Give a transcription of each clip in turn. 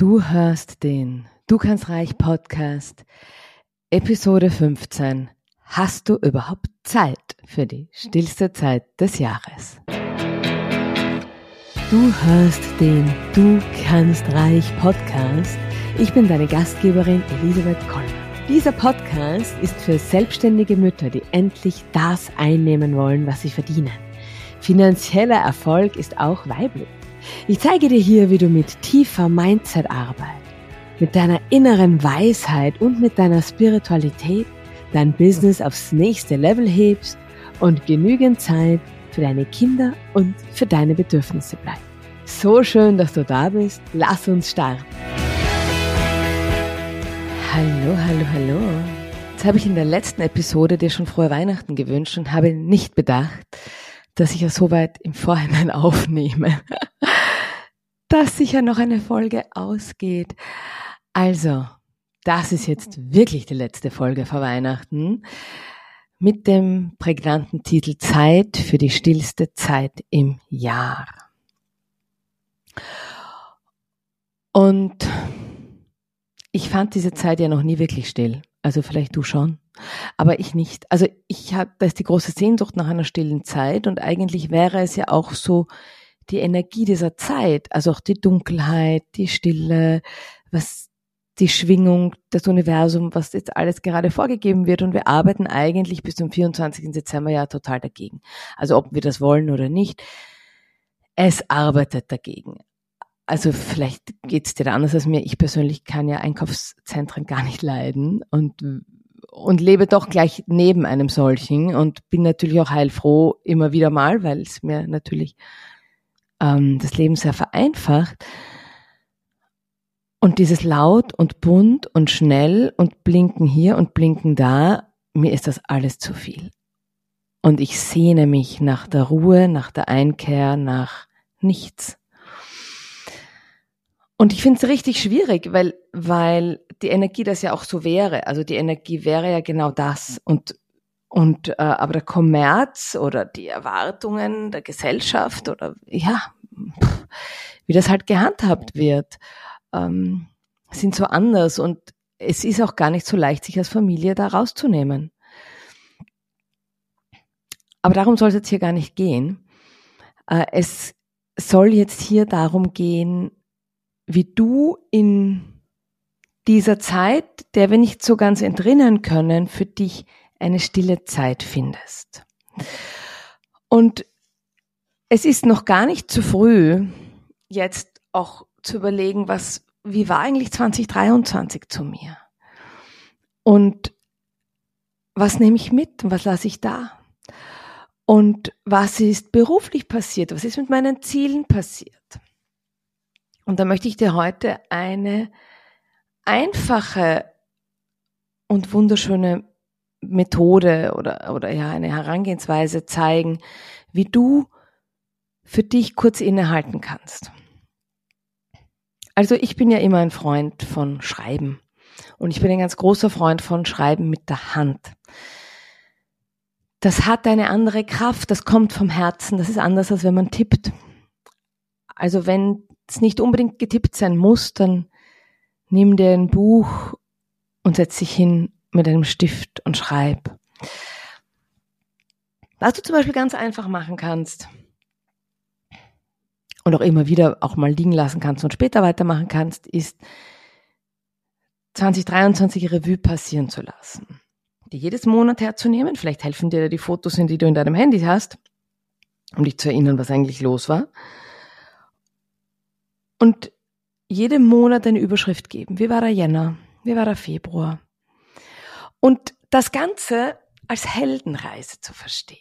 Du hörst den Du kannst reich Podcast, Episode 15. Hast du überhaupt Zeit für die stillste Zeit des Jahres? Du hörst den Du kannst reich Podcast. Ich bin deine Gastgeberin Elisabeth Koller. Dieser Podcast ist für selbstständige Mütter, die endlich das einnehmen wollen, was sie verdienen. Finanzieller Erfolg ist auch weiblich. Ich zeige dir hier, wie du mit tiefer Mindset-Arbeit, mit deiner inneren Weisheit und mit deiner Spiritualität dein Business aufs nächste Level hebst und genügend Zeit für deine Kinder und für deine Bedürfnisse bleibt. So schön, dass du da bist. Lass uns starten. Hallo, hallo, hallo. Jetzt habe ich in der letzten Episode dir schon frohe Weihnachten gewünscht und habe nicht bedacht, dass ich ja so weit im Vorhinein aufnehme, dass sicher noch eine Folge ausgeht. Also, das ist jetzt wirklich die letzte Folge vor Weihnachten mit dem prägnanten Titel Zeit für die stillste Zeit im Jahr. Und ich fand diese Zeit ja noch nie wirklich still. Also vielleicht du schon, aber ich nicht. Also ich habe, da ist die große Sehnsucht nach einer stillen Zeit und eigentlich wäre es ja auch so die Energie dieser Zeit, also auch die Dunkelheit, die Stille, was die Schwingung, das Universum, was jetzt alles gerade vorgegeben wird und wir arbeiten eigentlich bis zum 24. Dezember ja total dagegen. Also ob wir das wollen oder nicht, es arbeitet dagegen. Also vielleicht geht es dir da anders als mir. Ich persönlich kann ja Einkaufszentren gar nicht leiden und und lebe doch gleich neben einem solchen und bin natürlich auch heilfroh immer wieder mal, weil es mir natürlich ähm, das Leben sehr vereinfacht. Und dieses laut und bunt und schnell und blinken hier und blinken da, mir ist das alles zu viel. Und ich sehne mich nach der Ruhe, nach der Einkehr, nach nichts. Und ich finde es richtig schwierig, weil, weil die Energie das ja auch so wäre. Also die Energie wäre ja genau das. Und, und äh, aber der Kommerz oder die Erwartungen der Gesellschaft oder ja, wie das halt gehandhabt wird ähm, sind so anders und es ist auch gar nicht so leicht, sich als Familie da rauszunehmen. Aber darum soll es jetzt hier gar nicht gehen. Äh, es soll jetzt hier darum gehen, wie du in dieser Zeit, der wir nicht so ganz entrinnen können, für dich eine stille Zeit findest. Und es ist noch gar nicht zu früh, jetzt auch zu überlegen, was, wie war eigentlich 2023 zu mir? Und was nehme ich mit was lasse ich da? Und was ist beruflich passiert? Was ist mit meinen Zielen passiert? Und da möchte ich dir heute eine einfache und wunderschöne Methode oder, oder ja, eine Herangehensweise zeigen, wie du für dich kurz innehalten kannst. Also ich bin ja immer ein Freund von Schreiben. Und ich bin ein ganz großer Freund von Schreiben mit der Hand. Das hat eine andere Kraft, das kommt vom Herzen, das ist anders, als wenn man tippt. Also wenn es nicht unbedingt getippt sein muss, dann nimm dir ein Buch und setz dich hin mit einem Stift und schreib. Was du zum Beispiel ganz einfach machen kannst, und auch immer wieder auch mal liegen lassen kannst und später weitermachen kannst, ist 2023 Revue passieren zu lassen. Die jedes Monat herzunehmen, vielleicht helfen dir die Fotos, die du in deinem Handy hast, um dich zu erinnern, was eigentlich los war. Und jedem Monat eine Überschrift geben. Wie war der Jänner? Wie war der Februar? Und das Ganze als Heldenreise zu verstehen.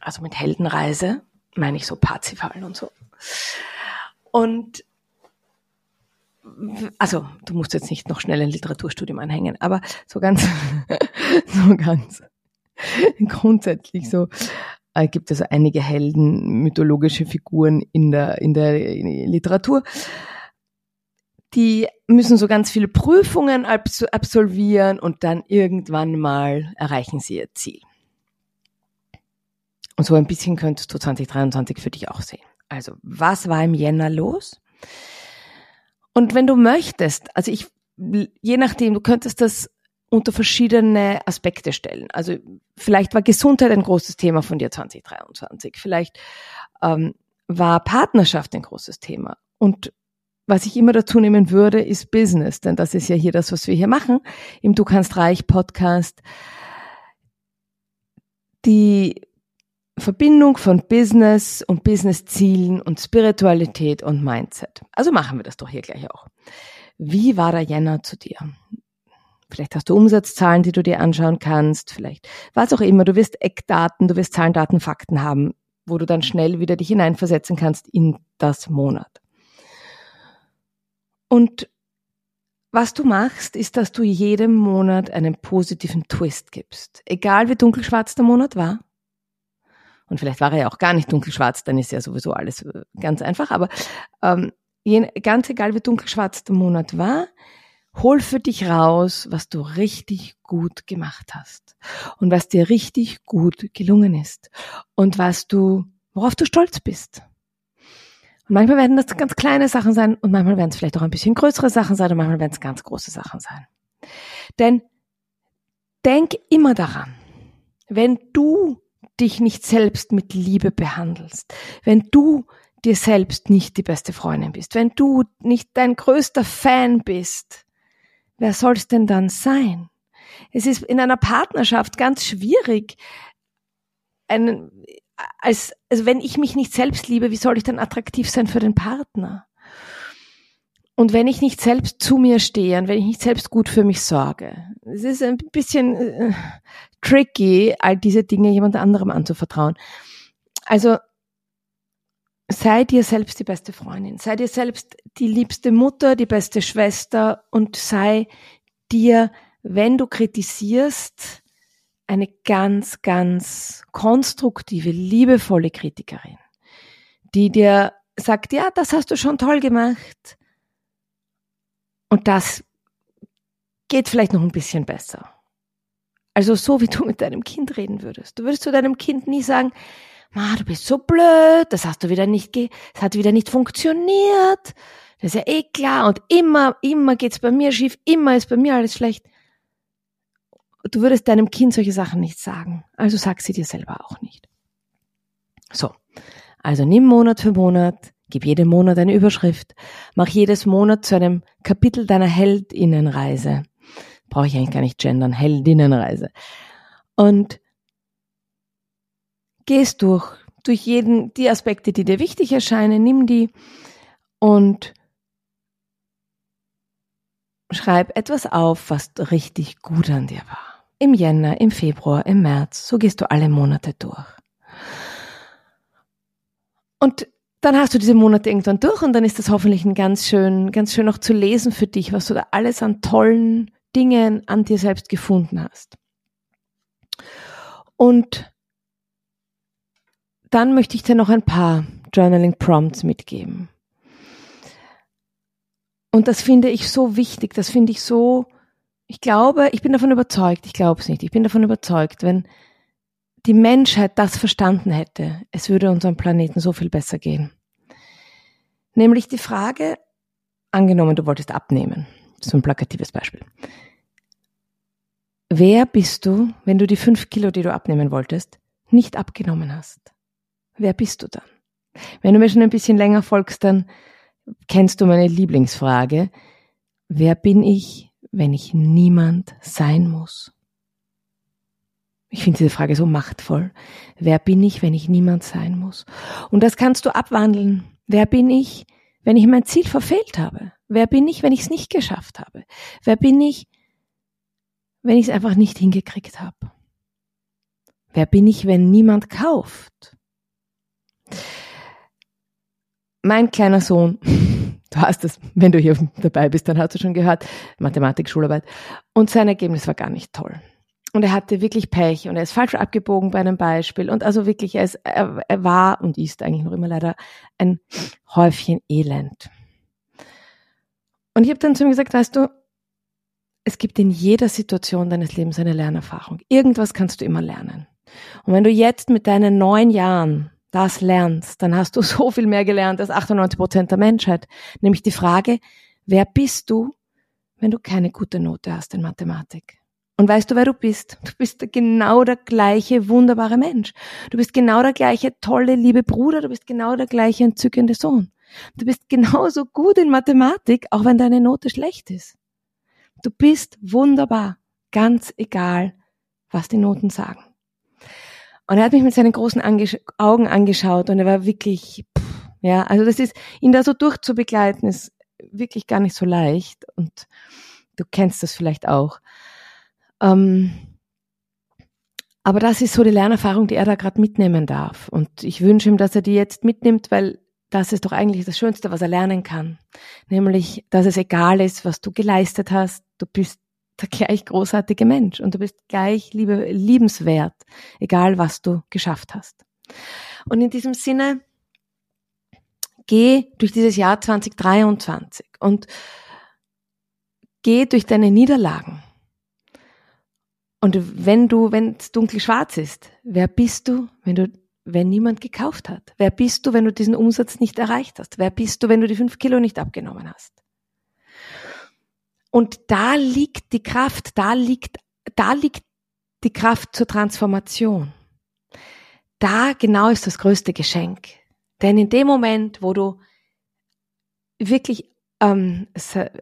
Also mit Heldenreise meine ich so Parzifal und so. Und also du musst jetzt nicht noch schnell ein Literaturstudium anhängen, aber so ganz, so ganz grundsätzlich so äh, gibt es einige Helden, mythologische Figuren in der, in der Literatur. Die müssen so ganz viele Prüfungen absolvieren und dann irgendwann mal erreichen sie ihr Ziel. Und so ein bisschen könntest du 2023 für dich auch sehen. Also, was war im Jänner los? Und wenn du möchtest, also ich, je nachdem, du könntest das unter verschiedene Aspekte stellen. Also vielleicht war Gesundheit ein großes Thema von dir 2023. Vielleicht ähm, war Partnerschaft ein großes Thema. Und was ich immer dazu nehmen würde, ist Business, denn das ist ja hier das, was wir hier machen im Du kannst reich Podcast. Die Verbindung von Business und Businesszielen und Spiritualität und Mindset. Also machen wir das doch hier gleich auch. Wie war der Jänner zu dir? Vielleicht hast du Umsatzzahlen, die du dir anschauen kannst, vielleicht was auch immer. Du wirst Eckdaten, du wirst Zahlen, Daten, Fakten haben, wo du dann schnell wieder dich hineinversetzen kannst in das Monat. Und was du machst, ist, dass du jedem Monat einen positiven Twist gibst. Egal wie dunkelschwarz der Monat war. Und vielleicht war er ja auch gar nicht dunkelschwarz, dann ist ja sowieso alles äh, ganz einfach. Aber ähm, ganz egal wie dunkelschwarz der Monat war, hol für dich raus, was du richtig gut gemacht hast. Und was dir richtig gut gelungen ist. Und was du, worauf du stolz bist. Und manchmal werden das ganz kleine Sachen sein und manchmal werden es vielleicht auch ein bisschen größere Sachen sein und manchmal werden es ganz große Sachen sein. Denn denk immer daran, wenn du dich nicht selbst mit Liebe behandelst, wenn du dir selbst nicht die beste Freundin bist, wenn du nicht dein größter Fan bist, wer soll es denn dann sein? Es ist in einer Partnerschaft ganz schwierig, einen, als, also wenn ich mich nicht selbst liebe, wie soll ich dann attraktiv sein für den Partner? Und wenn ich nicht selbst zu mir stehe und wenn ich nicht selbst gut für mich sorge, es ist ein bisschen äh, tricky, all diese Dinge jemand anderem anzuvertrauen. Also sei dir selbst die beste Freundin, sei dir selbst die liebste Mutter, die beste Schwester und sei dir, wenn du kritisierst, eine ganz, ganz konstruktive, liebevolle Kritikerin, die dir sagt, ja, das hast du schon toll gemacht. Und das geht vielleicht noch ein bisschen besser. Also so wie du mit deinem Kind reden würdest. Du würdest zu deinem Kind nie sagen, Ma, du bist so blöd, das hast du wieder nicht, ge das hat wieder nicht funktioniert. Das ist ja eh klar und immer, immer geht's bei mir schief, immer ist bei mir alles schlecht du würdest deinem Kind solche Sachen nicht sagen. Also sag sie dir selber auch nicht. So. Also nimm Monat für Monat, gib jedem Monat eine Überschrift, mach jedes Monat zu einem Kapitel deiner Heldinnenreise. Brauche ich eigentlich gar nicht gendern, Heldinnenreise. Und gehst durch, durch jeden, die Aspekte, die dir wichtig erscheinen, nimm die und schreib etwas auf, was richtig gut an dir war im Jänner, im Februar, im März. So gehst du alle Monate durch. Und dann hast du diese Monate irgendwann durch und dann ist das hoffentlich ein ganz schön, ganz schön noch zu lesen für dich, was du da alles an tollen Dingen an dir selbst gefunden hast. Und dann möchte ich dir noch ein paar Journaling Prompts mitgeben. Und das finde ich so wichtig, das finde ich so ich glaube, ich bin davon überzeugt, ich glaube es nicht, ich bin davon überzeugt, wenn die Menschheit das verstanden hätte, es würde unserem Planeten so viel besser gehen. Nämlich die Frage, angenommen, du wolltest abnehmen, so ein plakatives Beispiel. Wer bist du, wenn du die fünf Kilo, die du abnehmen wolltest, nicht abgenommen hast? Wer bist du dann? Wenn du mir schon ein bisschen länger folgst, dann kennst du meine Lieblingsfrage. Wer bin ich, wenn ich niemand sein muss? Ich finde diese Frage so machtvoll. Wer bin ich, wenn ich niemand sein muss? Und das kannst du abwandeln. Wer bin ich, wenn ich mein Ziel verfehlt habe? Wer bin ich, wenn ich es nicht geschafft habe? Wer bin ich, wenn ich es einfach nicht hingekriegt habe? Wer bin ich, wenn niemand kauft? Mein kleiner Sohn Du hast es, wenn du hier dabei bist, dann hast du schon gehört, Mathematik, Schularbeit. Und sein Ergebnis war gar nicht toll. Und er hatte wirklich Pech und er ist falsch abgebogen bei einem Beispiel. Und also wirklich, er, ist, er, er war und ist eigentlich noch immer leider ein Häufchen Elend. Und ich habe dann zu ihm gesagt, weißt du, es gibt in jeder Situation deines Lebens eine Lernerfahrung. Irgendwas kannst du immer lernen. Und wenn du jetzt mit deinen neun Jahren das lernst, dann hast du so viel mehr gelernt als 98 Prozent der Menschheit. Nämlich die Frage, wer bist du, wenn du keine gute Note hast in Mathematik? Und weißt du, wer du bist? Du bist genau der gleiche wunderbare Mensch. Du bist genau der gleiche tolle, liebe Bruder. Du bist genau der gleiche entzückende Sohn. Du bist genauso gut in Mathematik, auch wenn deine Note schlecht ist. Du bist wunderbar, ganz egal, was die Noten sagen. Und er hat mich mit seinen großen Ange Augen angeschaut und er war wirklich, pff, ja, also das ist, ihn da so durchzubegleiten, ist wirklich gar nicht so leicht und du kennst das vielleicht auch. Ähm, aber das ist so die Lernerfahrung, die er da gerade mitnehmen darf. Und ich wünsche ihm, dass er die jetzt mitnimmt, weil das ist doch eigentlich das Schönste, was er lernen kann. Nämlich, dass es egal ist, was du geleistet hast. Du bist der gleich großartige Mensch und du bist gleich liebe, liebenswert, egal was du geschafft hast. Und in diesem Sinne, geh durch dieses Jahr 2023 und geh durch deine Niederlagen. Und wenn du, wenn es dunkel schwarz ist, wer bist du, wenn du, wenn niemand gekauft hat? Wer bist du, wenn du diesen Umsatz nicht erreicht hast? Wer bist du, wenn du die fünf Kilo nicht abgenommen hast? Und da liegt die Kraft, da liegt, da liegt die Kraft zur Transformation. Da genau ist das größte Geschenk. Denn in dem Moment, wo du wirklich ähm,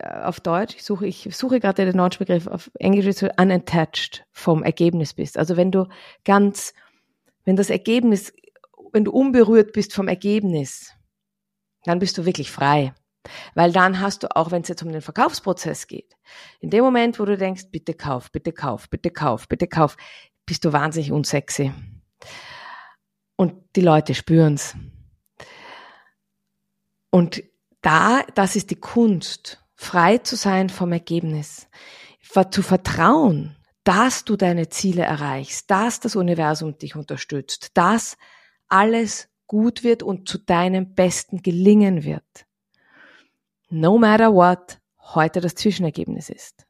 auf Deutsch, ich suche, ich suche gerade den deutschen Begriff, auf Englisch ist unattached vom Ergebnis bist. Also wenn du ganz, wenn das Ergebnis, wenn du unberührt bist vom Ergebnis, dann bist du wirklich frei. Weil dann hast du auch, wenn es jetzt um den Verkaufsprozess geht, in dem Moment, wo du denkst, bitte kauf, bitte kauf, bitte kauf, bitte kauf, bist du wahnsinnig unsexy. Und die Leute spüren's. Und da, das ist die Kunst, frei zu sein vom Ergebnis, zu vertrauen, dass du deine Ziele erreichst, dass das Universum dich unterstützt, dass alles gut wird und zu deinem Besten gelingen wird no matter what heute das Zwischenergebnis ist.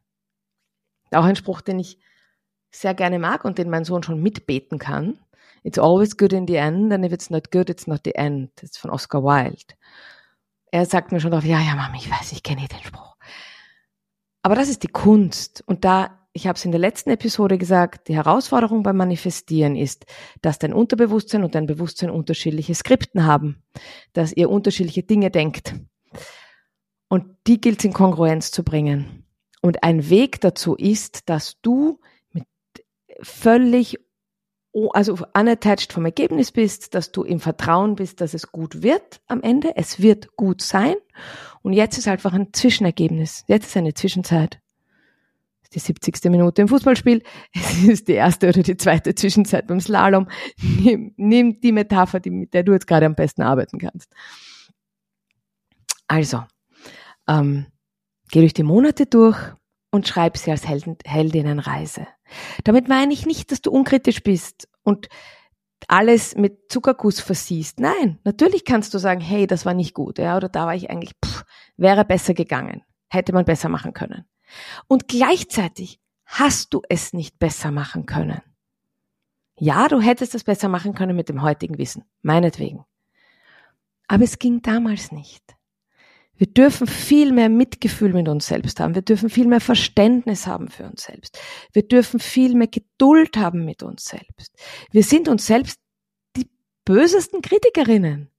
Auch ein Spruch, den ich sehr gerne mag und den mein Sohn schon mitbeten kann. It's always good in the end, and if it's not good, it's not the end. Das ist von Oscar Wilde. Er sagt mir schon drauf, ja, ja, Mami, ich weiß, ich kenne den Spruch. Aber das ist die Kunst. Und da, ich habe es in der letzten Episode gesagt, die Herausforderung beim Manifestieren ist, dass dein Unterbewusstsein und dein Bewusstsein unterschiedliche Skripten haben, dass ihr unterschiedliche Dinge denkt. Und die gilt es in Kongruenz zu bringen. Und ein Weg dazu ist, dass du mit völlig, also unattached vom Ergebnis bist, dass du im Vertrauen bist, dass es gut wird am Ende. Es wird gut sein. Und jetzt ist einfach ein Zwischenergebnis. Jetzt ist eine Zwischenzeit. Die 70. Minute im Fußballspiel. Es ist die erste oder die zweite Zwischenzeit beim Slalom. Nimm, nimm die Metapher, die, mit der du jetzt gerade am besten arbeiten kannst. Also, ähm, geh durch die Monate durch und schreib sie als Helden, Heldinnenreise. Damit meine ich nicht, dass du unkritisch bist und alles mit Zuckerguss versiehst. Nein, natürlich kannst du sagen, hey, das war nicht gut, ja, oder da war ich eigentlich, pff, wäre besser gegangen, hätte man besser machen können. Und gleichzeitig hast du es nicht besser machen können. Ja, du hättest es besser machen können mit dem heutigen Wissen, meinetwegen. Aber es ging damals nicht. Wir dürfen viel mehr Mitgefühl mit uns selbst haben. Wir dürfen viel mehr Verständnis haben für uns selbst. Wir dürfen viel mehr Geduld haben mit uns selbst. Wir sind uns selbst die bösesten Kritikerinnen.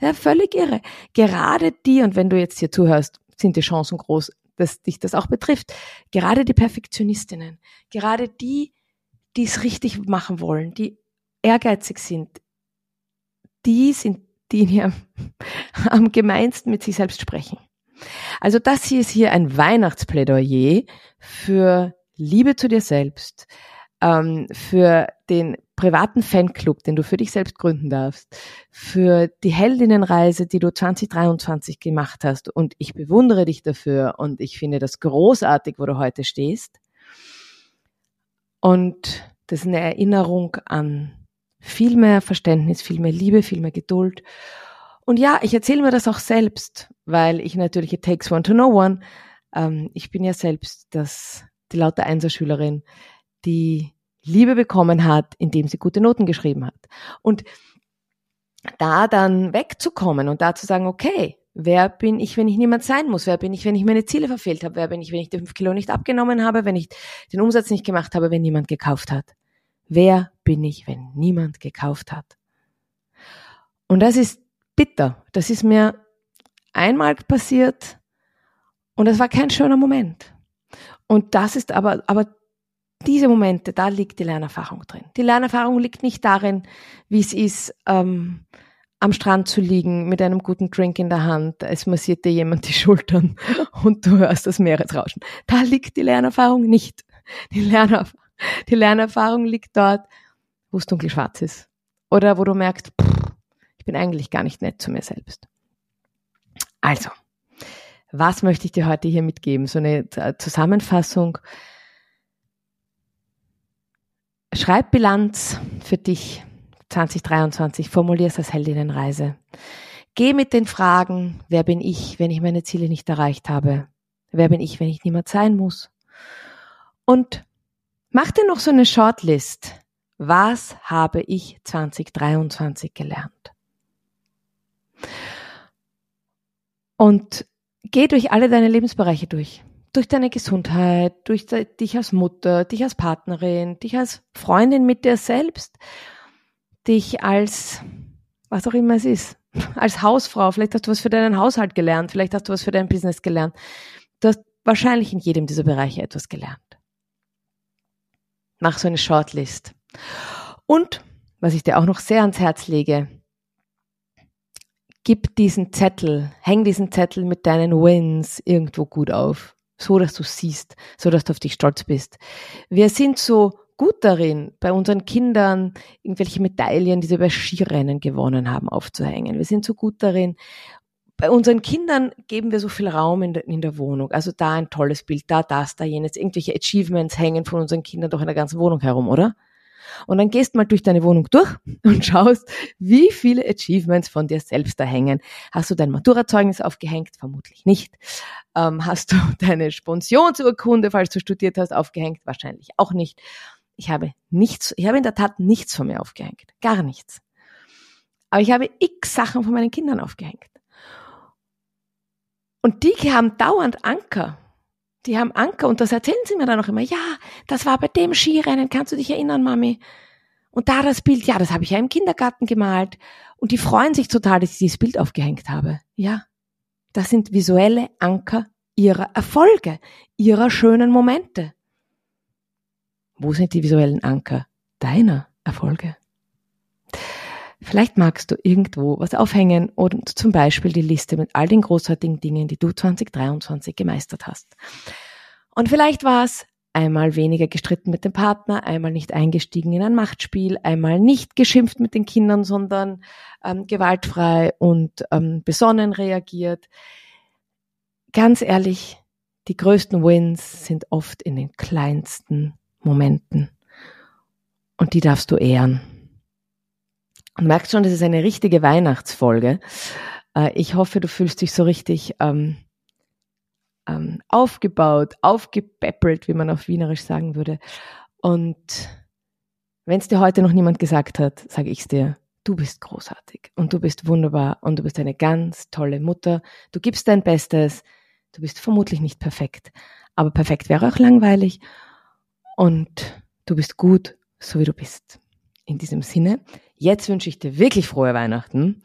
Ja, völlig irre. Gerade die, und wenn du jetzt hier zuhörst, sind die Chancen groß, dass dich das auch betrifft. Gerade die Perfektionistinnen. Gerade die, die es richtig machen wollen, die ehrgeizig sind. Die sind die hier am gemeinsten mit sich selbst sprechen. Also das hier ist hier ein Weihnachtsplädoyer für Liebe zu dir selbst, ähm, für den privaten Fanclub, den du für dich selbst gründen darfst, für die Heldinnenreise, die du 2023 gemacht hast. Und ich bewundere dich dafür und ich finde das großartig, wo du heute stehst. Und das ist eine Erinnerung an viel mehr Verständnis, viel mehr Liebe, viel mehr Geduld. Und ja, ich erzähle mir das auch selbst, weil ich natürlich, it takes one to know one. Ähm, ich bin ja selbst das, die laute Einserschülerin, die Liebe bekommen hat, indem sie gute Noten geschrieben hat. Und da dann wegzukommen und da zu sagen, okay, Wer bin ich, wenn ich niemand sein muss? Wer bin ich, wenn ich meine Ziele verfehlt habe? Wer bin ich, wenn ich die fünf Kilo nicht abgenommen habe? Wenn ich den Umsatz nicht gemacht habe, wenn niemand gekauft hat? Wer bin ich, wenn niemand gekauft hat? Und das ist bitter. Das ist mir einmal passiert und es war kein schöner Moment. Und das ist aber, aber diese Momente, da liegt die Lernerfahrung drin. Die Lernerfahrung liegt nicht darin, wie es ist, ähm, am Strand zu liegen mit einem guten Drink in der Hand, es massiert dir jemand die Schultern und du hörst das Meeresrauschen. Da liegt die Lernerfahrung nicht. Die, Lernerf die Lernerfahrung liegt dort, wo es dunkelschwarz ist. Oder wo du merkst, pff, ich bin eigentlich gar nicht nett zu mir selbst. Also, was möchte ich dir heute hier mitgeben? So eine Zusammenfassung. Schreib Bilanz für dich 2023, formulier es als Heldinnenreise. Geh mit den Fragen, wer bin ich, wenn ich meine Ziele nicht erreicht habe? Wer bin ich, wenn ich niemand sein muss? Und mach dir noch so eine Shortlist. Was habe ich 2023 gelernt? Und geh durch alle deine Lebensbereiche durch. Durch deine Gesundheit, durch dich als Mutter, dich als Partnerin, dich als Freundin mit dir selbst, dich als, was auch immer es ist, als Hausfrau. Vielleicht hast du was für deinen Haushalt gelernt, vielleicht hast du was für dein Business gelernt. Du hast wahrscheinlich in jedem dieser Bereiche etwas gelernt. Mach so eine Shortlist. Und, was ich dir auch noch sehr ans Herz lege, gib diesen Zettel, häng diesen Zettel mit deinen Wins irgendwo gut auf, so dass du siehst, so dass du auf dich stolz bist. Wir sind so gut darin, bei unseren Kindern irgendwelche Medaillen, die sie bei Skirennen gewonnen haben, aufzuhängen. Wir sind so gut darin. Bei unseren Kindern geben wir so viel Raum in der, in der Wohnung. Also da ein tolles Bild, da das, da jenes. Irgendwelche Achievements hängen von unseren Kindern doch in der ganzen Wohnung herum, oder? Und dann gehst mal durch deine Wohnung durch und schaust, wie viele Achievements von dir selbst da hängen. Hast du dein Maturazeugnis aufgehängt? Vermutlich nicht. Ähm, hast du deine Spensionsurkunde, falls du studiert hast, aufgehängt? Wahrscheinlich auch nicht. Ich habe nichts, ich habe in der Tat nichts von mir aufgehängt. Gar nichts. Aber ich habe x Sachen von meinen Kindern aufgehängt. Und die haben dauernd Anker. Die haben Anker und das erzählen sie mir dann auch immer. Ja, das war bei dem Skirennen, kannst du dich erinnern, Mami? Und da das Bild, ja, das habe ich ja im Kindergarten gemalt. Und die freuen sich total, dass ich dieses Bild aufgehängt habe. Ja, das sind visuelle Anker ihrer Erfolge, ihrer schönen Momente. Wo sind die visuellen Anker deiner Erfolge? Vielleicht magst du irgendwo was aufhängen und zum Beispiel die Liste mit all den großartigen Dingen, die du 2023 gemeistert hast. Und vielleicht war es einmal weniger gestritten mit dem Partner, einmal nicht eingestiegen in ein Machtspiel, einmal nicht geschimpft mit den Kindern, sondern ähm, gewaltfrei und ähm, besonnen reagiert. Ganz ehrlich, die größten Wins sind oft in den kleinsten Momenten. Und die darfst du ehren. Und merkst schon, das ist eine richtige Weihnachtsfolge. Äh, ich hoffe, du fühlst dich so richtig ähm, ähm, aufgebaut, aufgepäppelt, wie man auf Wienerisch sagen würde. Und wenn es dir heute noch niemand gesagt hat, sage ich es dir. Du bist großartig und du bist wunderbar und du bist eine ganz tolle Mutter. Du gibst dein Bestes. Du bist vermutlich nicht perfekt, aber perfekt wäre auch langweilig und du bist gut, so wie du bist. In diesem Sinne, jetzt wünsche ich dir wirklich frohe Weihnachten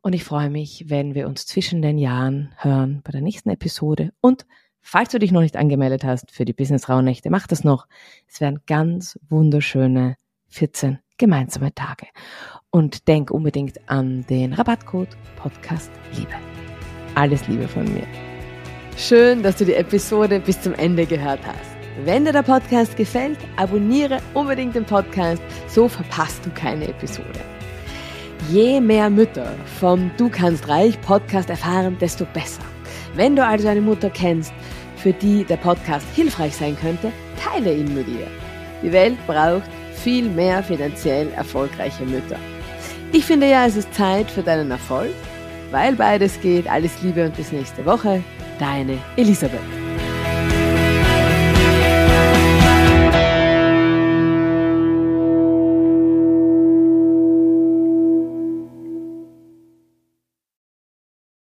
und ich freue mich, wenn wir uns zwischen den Jahren hören bei der nächsten Episode und Falls du dich noch nicht angemeldet hast für die Business Rauhnächte, mach das noch. Es werden ganz wunderschöne 14 gemeinsame Tage. Und denk unbedingt an den Rabattcode Podcast Liebe. Alles Liebe von mir. Schön, dass du die Episode bis zum Ende gehört hast. Wenn dir der Podcast gefällt, abonniere unbedingt den Podcast, so verpasst du keine Episode. Je mehr Mütter vom Du kannst reich Podcast erfahren, desto besser. Wenn du also eine Mutter kennst, für die der Podcast hilfreich sein könnte, teile ihn mit ihr. Die Welt braucht viel mehr finanziell erfolgreiche Mütter. Ich finde ja, es ist Zeit für deinen Erfolg, weil beides geht. Alles Liebe und bis nächste Woche. Deine Elisabeth.